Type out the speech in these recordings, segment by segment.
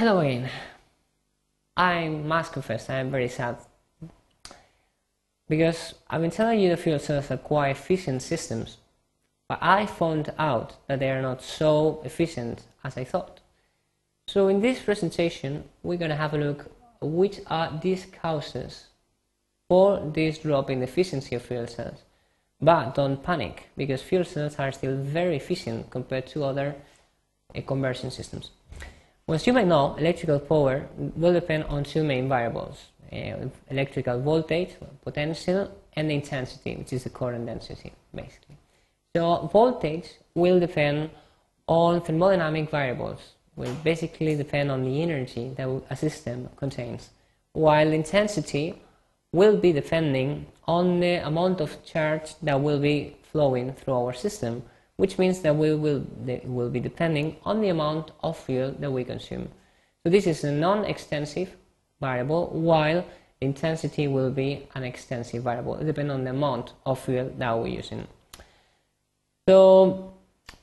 hello again. I must confess I am very sad because I've been telling you the fuel cells are quite efficient systems, but I found out that they are not so efficient as I thought. So in this presentation, we're going to have a look which are these causes for this drop in efficiency of fuel cells. But don't panic, because fuel cells are still very efficient compared to other uh, conversion systems. As you may know, electrical power will depend on two main variables, uh, electrical voltage, potential, and the intensity, which is the current density, basically. So voltage will depend on thermodynamic variables, will basically depend on the energy that a system contains, while intensity will be depending on the amount of charge that will be flowing through our system, which means that we will, will be depending on the amount of fuel that we consume. So this is a non-extensive variable, while intensity will be an extensive variable. It depends on the amount of fuel that we're using. So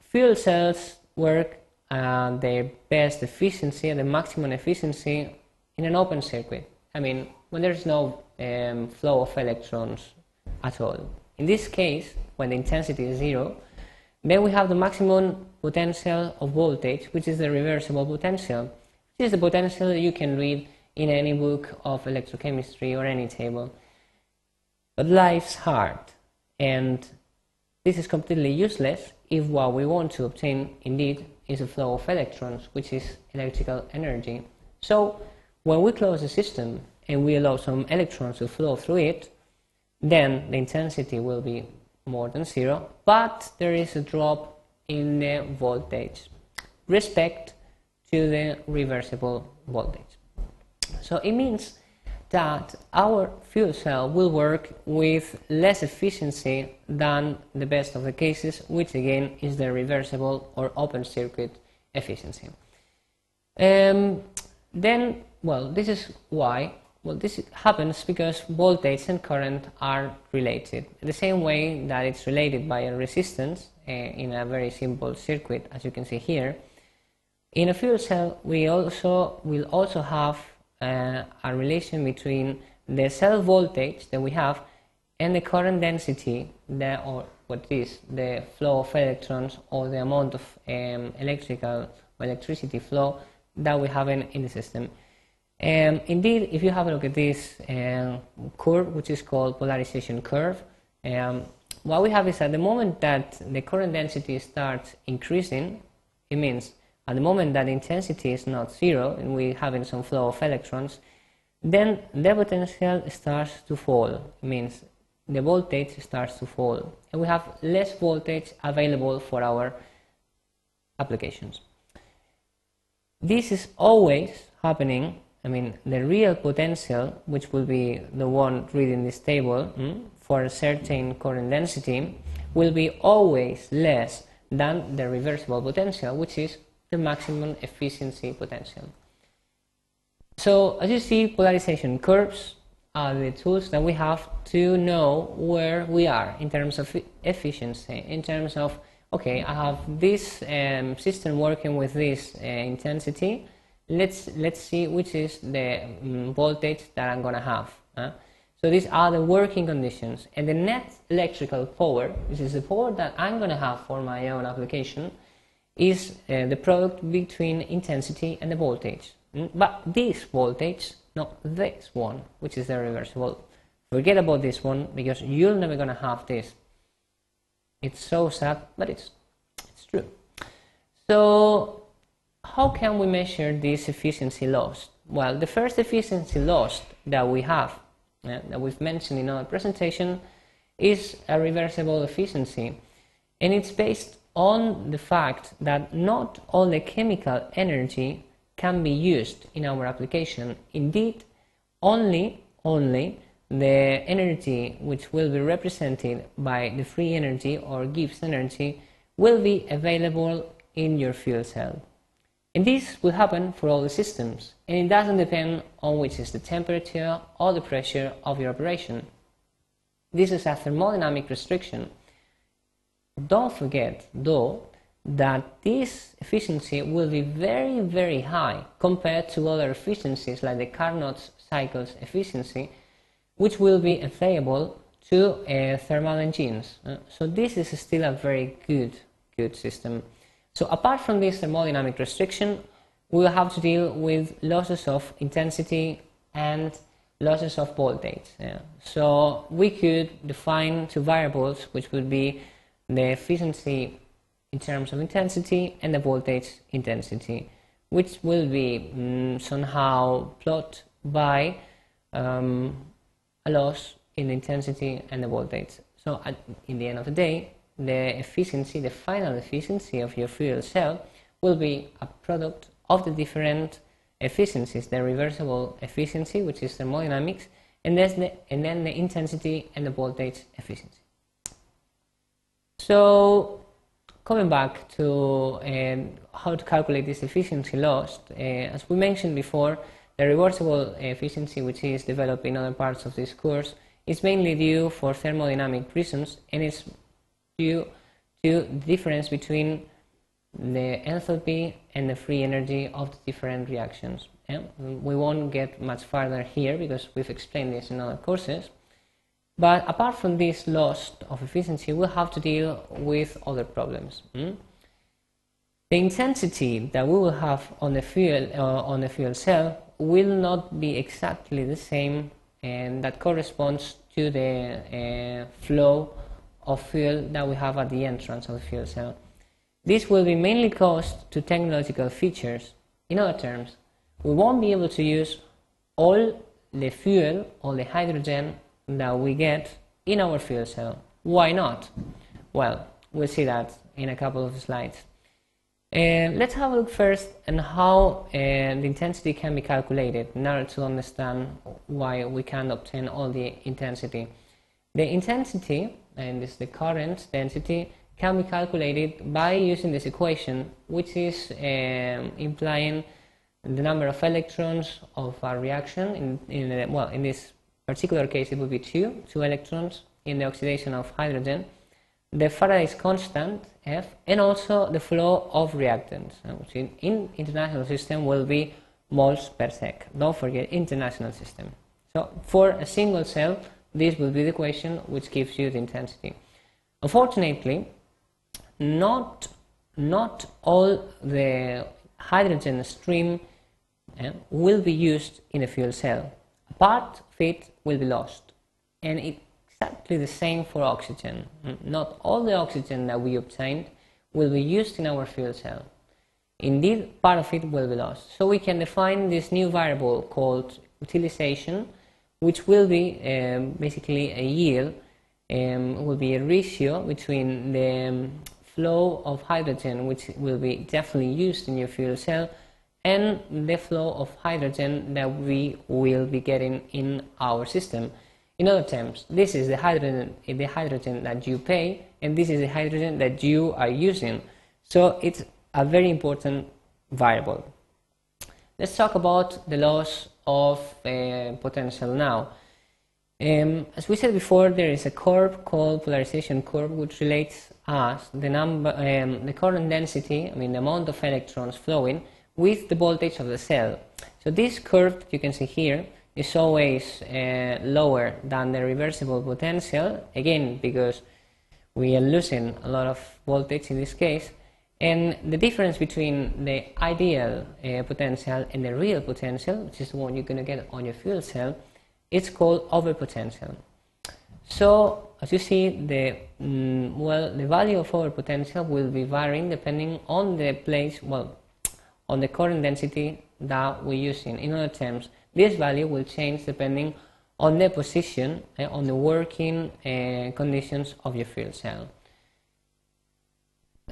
fuel cells work at their best efficiency, at the maximum efficiency in an open circuit. I mean, when there's no um, flow of electrons at all. In this case, when the intensity is zero, then we have the maximum potential of voltage, which is the reversible potential. This is the potential that you can read in any book of electrochemistry or any table. But life's hard, and this is completely useless if what we want to obtain indeed is a flow of electrons, which is electrical energy. So, when we close the system and we allow some electrons to flow through it, then the intensity will be more than zero, but there is a drop in the voltage respect to the reversible voltage. So it means that our fuel cell will work with less efficiency than the best of the cases, which again is the reversible or open circuit efficiency. Um, then, well, this is why well, this happens because voltage and current are related. The same way that it's related by a resistance uh, in a very simple circuit, as you can see here. In a fuel cell, we also will also have uh, a relation between the cell voltage that we have and the current density, that, or what is the flow of electrons or the amount of um, electrical electricity flow that we have in, in the system. Um, indeed, if you have a look at this um, curve, which is called polarization curve, um, what we have is at the moment that the current density starts increasing, it means at the moment that intensity is not zero and we're having some flow of electrons, then the potential starts to fall. It means the voltage starts to fall and we have less voltage available for our applications. This is always happening I mean, the real potential, which will be the one reading this table, mm, for a certain current density, will be always less than the reversible potential, which is the maximum efficiency potential. So, as you see, polarization curves are the tools that we have to know where we are in terms of efficiency, in terms of, okay, I have this um, system working with this uh, intensity, let's let's see which is the um, voltage that I'm gonna have. So these are the working conditions, and the net electrical power, which is the power that I'm gonna have for my own application, is uh, the product between intensity and the voltage. Mm? But this voltage, not this one, which is the reversible. Forget about this one because you're never gonna have this. It's so sad, but it's it's true. So how can we measure this efficiency loss? Well, the first efficiency loss that we have, uh, that we've mentioned in our presentation, is a reversible efficiency. And it's based on the fact that not all the chemical energy can be used in our application. Indeed, only, only the energy which will be represented by the free energy or Gibbs energy will be available in your fuel cell. And this will happen for all the systems, and it doesn't depend on which is the temperature or the pressure of your operation. This is a thermodynamic restriction. Don't forget, though, that this efficiency will be very, very high compared to other efficiencies like the Carnot cycles efficiency, which will be available to uh, thermal engines. Uh, so this is still a very good, good system. So apart from this thermodynamic restriction, we will have to deal with losses of intensity and losses of voltage. Yeah. So we could define two variables, which would be the efficiency in terms of intensity and the voltage intensity, which will be mm, somehow plotted by um, a loss in intensity and the voltage. So at, in the end of the day, the efficiency, the final efficiency of your fuel cell will be a product of the different efficiencies, the reversible efficiency, which is thermodynamics, and, the, and then the intensity and the voltage efficiency. So coming back to um, how to calculate this efficiency loss, uh, as we mentioned before, the reversible efficiency, which is developed in other parts of this course, is mainly due for thermodynamic reasons, and it's to the difference between the enthalpy and the free energy of the different reactions. Yeah? We won't get much farther here because we've explained this in other courses. But apart from this loss of efficiency, we'll have to deal with other problems. Hmm? The intensity that we will have on the fuel uh, on the fuel cell will not be exactly the same, and that corresponds to the uh, flow of fuel that we have at the entrance of the fuel cell. This will be mainly caused to technological features. In other terms, we won't be able to use all the fuel, all the hydrogen that we get in our fuel cell. Why not? Well, we'll see that in a couple of slides. Uh, let's have a look first on how uh, the intensity can be calculated in order to understand why we can't obtain all the intensity. The intensity, and this is the current density, can be calculated by using this equation, which is um, implying the number of electrons of a reaction. In, in well, in this particular case, it would be two, two electrons in the oxidation of hydrogen. The Faraday's constant F, and also the flow of reactants, uh, which in, in international system will be moles per sec. Don't forget international system. So for a single cell, this will be the equation which gives you the intensity. Unfortunately, not, not all the hydrogen stream uh, will be used in a fuel cell. A part of it will be lost. And it's exactly the same for oxygen. Not all the oxygen that we obtained will be used in our fuel cell. Indeed, part of it will be lost. So we can define this new variable called utilization, which will be um, basically a yield, um, will be a ratio between the um, flow of hydrogen, which will be definitely used in your fuel cell, and the flow of hydrogen that we will be getting in our system. In other terms, this is the hydrogen, the hydrogen that you pay, and this is the hydrogen that you are using. So it's a very important variable. Let's talk about the loss of uh, potential now. Um, as we said before, there is a curve called polarization curve, which relates us the number, um, the current density, I mean the amount of electrons flowing, with the voltage of the cell. So this curve you can see here is always uh, lower than the reversible potential, again because we are losing a lot of voltage in this case, and the difference between the ideal uh, potential and the real potential, which is the one you're going to get on your fuel cell, it's called overpotential. So as you see, the mm, well, the value of overpotential will be varying depending on the place, well, on the current density that we're using. In other terms, this value will change depending on the position, uh, on the working uh, conditions of your fuel cell.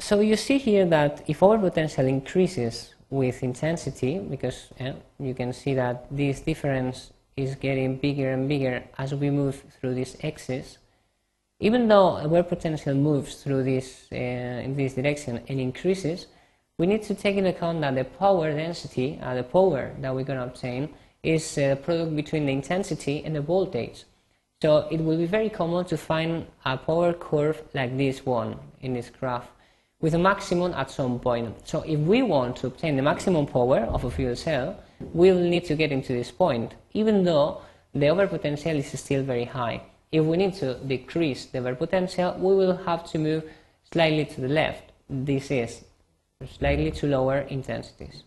So you see here that if overpotential increases with intensity, because uh, you can see that this difference is getting bigger and bigger as we move through this axis. Even though wear potential moves through this uh, in this direction and increases, we need to take into account that the power density, uh, the power that we're going to obtain, is a product between the intensity and the voltage. So it will be very common to find a power curve like this one in this graph, with a maximum at some point. So if we want to obtain the maximum power of a fuel cell, we'll need to get into this point, even though the overpotential is still very high. If we need to decrease the overpotential, we will have to move slightly to the left. This is slightly to lower intensities.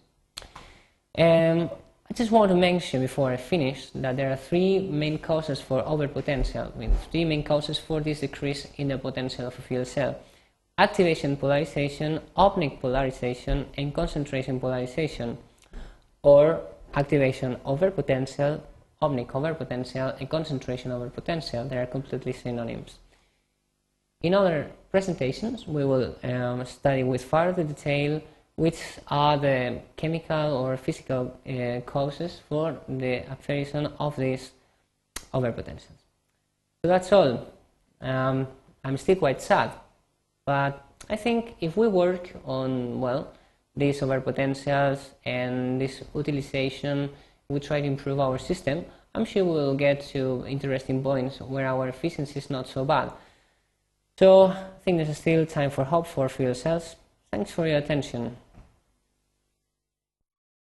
Um, I just want to mention before I finish that there are three main causes for overpotential, I mean, three main causes for this decrease in the potential of a fuel cell. Activation polarization, ohmic polarization, and concentration polarization, or activation overpotential, ohmic overpotential, and concentration overpotential. They are completely synonyms. In other presentations, we will um, study with further detail which are the chemical or physical uh, causes for the appearance of these overpotentials. So that's all. Um, I'm still quite sad, but I think if we work on, well, these overpotentials and this utilization, we try to improve our system, I'm sure we'll get to interesting points where our efficiency is not so bad. So I think there's still time for hope for fuel cells. Thanks for your attention.